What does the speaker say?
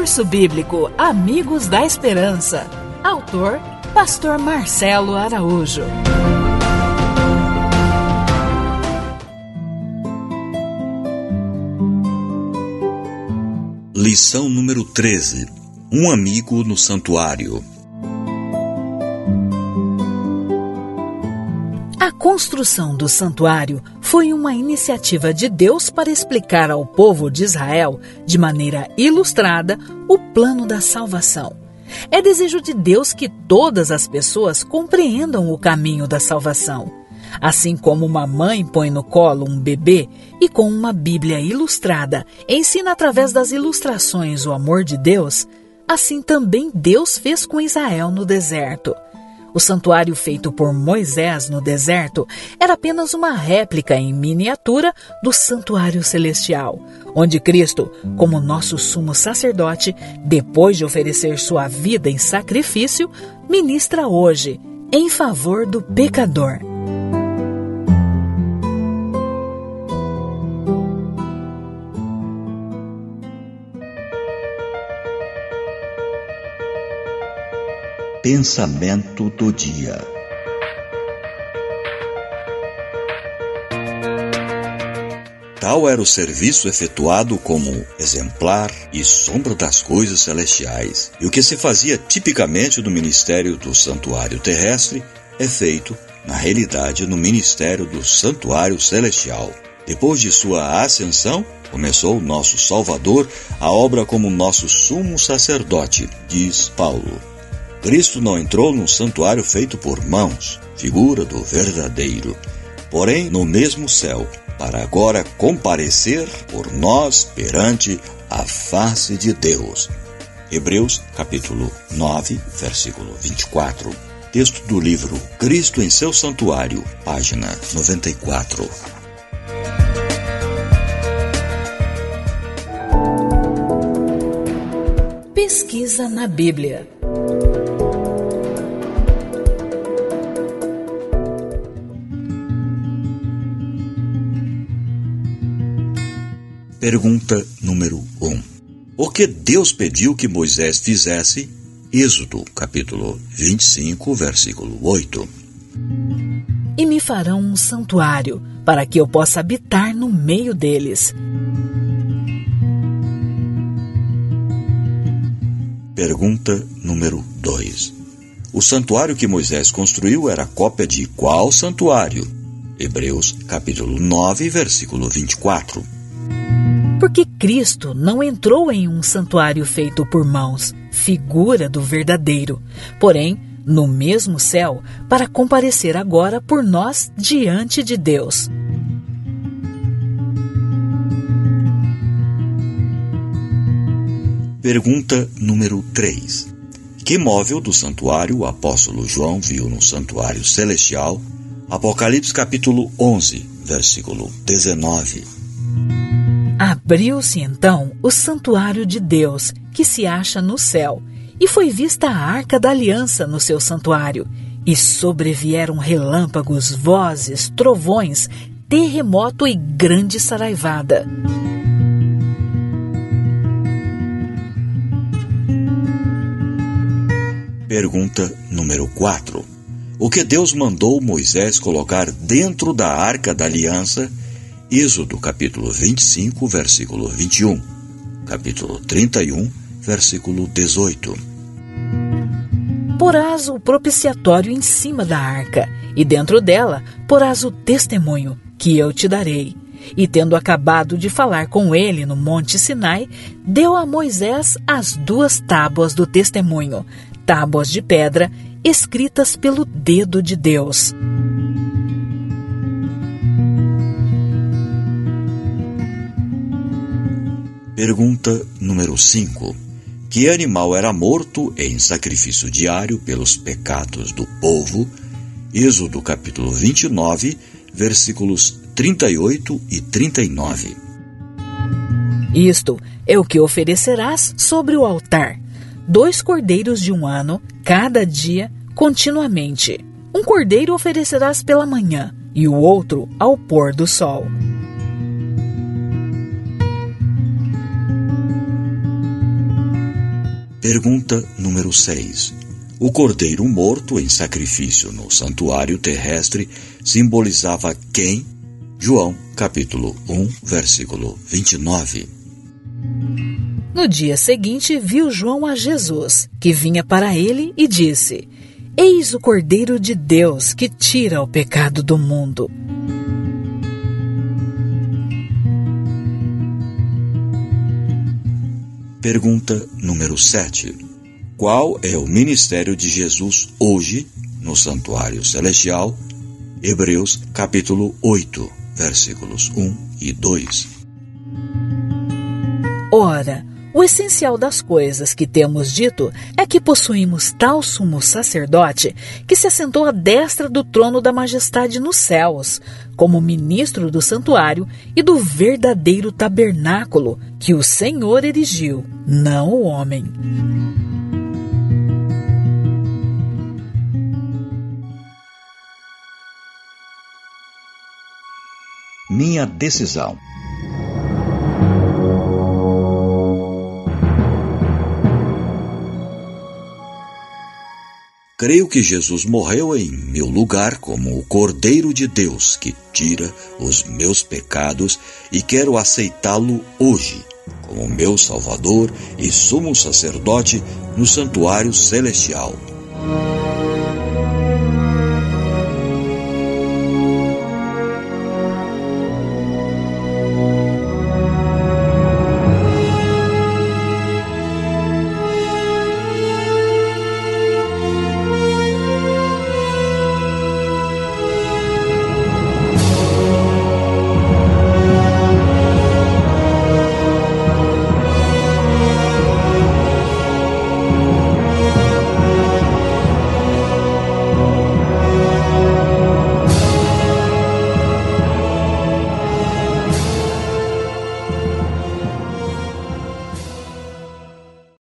Curso Bíblico Amigos da Esperança. Autor Pastor Marcelo Araújo. Lição número 13. Um amigo no santuário. Construção do santuário foi uma iniciativa de Deus para explicar ao povo de Israel, de maneira ilustrada, o plano da salvação. É desejo de Deus que todas as pessoas compreendam o caminho da salvação. Assim como uma mãe põe no colo um bebê e com uma Bíblia ilustrada ensina através das ilustrações o amor de Deus, assim também Deus fez com Israel no deserto. O santuário feito por Moisés no deserto era apenas uma réplica em miniatura do santuário celestial, onde Cristo, como nosso sumo sacerdote, depois de oferecer sua vida em sacrifício, ministra hoje em favor do pecador. Pensamento do dia. Tal era o serviço efetuado como exemplar e sombra das coisas celestiais. E o que se fazia tipicamente no ministério do santuário terrestre é feito, na realidade, no ministério do santuário celestial. Depois de sua ascensão, começou o nosso Salvador a obra como nosso sumo sacerdote, diz Paulo. Cristo não entrou num santuário feito por mãos, figura do verdadeiro, porém no mesmo céu, para agora comparecer por nós perante a face de Deus. Hebreus capítulo 9, versículo 24. Texto do livro Cristo em seu santuário, página 94. Pesquisa na Bíblia. Pergunta número 1. Um. O que Deus pediu que Moisés fizesse? Êxodo, capítulo 25, versículo 8. E me farão um santuário, para que eu possa habitar no meio deles. Pergunta número 2. O santuário que Moisés construiu era cópia de qual santuário? Hebreus, capítulo 9, versículo 24 porque Cristo não entrou em um santuário feito por mãos, figura do verdadeiro, porém no mesmo céu, para comparecer agora por nós diante de Deus. Pergunta número 3. Que móvel do santuário o apóstolo João viu no santuário celestial? Apocalipse capítulo 11, versículo 19. Abriu-se então o santuário de Deus, que se acha no céu, e foi vista a arca da aliança no seu santuário, e sobrevieram relâmpagos, vozes, trovões, terremoto e grande saraivada. Pergunta número 4. O que Deus mandou Moisés colocar dentro da arca da aliança Êxodo capítulo 25, versículo 21, capítulo 31, versículo 18. Porás o propiciatório em cima da arca, e dentro dela porás o testemunho que eu te darei. E tendo acabado de falar com ele no monte Sinai, deu a Moisés as duas tábuas do testemunho, tábuas de pedra, escritas pelo dedo de Deus. Pergunta número 5. Que animal era morto em sacrifício diário pelos pecados do povo? Êxodo capítulo 29, versículos 38 e 39. Isto é o que oferecerás sobre o altar: dois cordeiros de um ano, cada dia, continuamente. Um cordeiro oferecerás pela manhã, e o outro ao pôr do sol. Pergunta número 6. O cordeiro morto em sacrifício no santuário terrestre simbolizava quem? João, capítulo 1, versículo 29. No dia seguinte, viu João a Jesus, que vinha para ele e disse: Eis o Cordeiro de Deus que tira o pecado do mundo. Pergunta número 7. Qual é o ministério de Jesus hoje no Santuário Celestial? Hebreus capítulo 8, versículos 1 e 2. Ora, o essencial das coisas que temos dito é que possuímos tal sumo sacerdote que se assentou à destra do trono da majestade nos céus, como ministro do santuário e do verdadeiro tabernáculo que o Senhor erigiu, não o homem. Minha decisão. Creio que Jesus morreu em meu lugar como o Cordeiro de Deus que tira os meus pecados e quero aceitá-lo hoje como meu Salvador e sumo sacerdote no santuário celestial.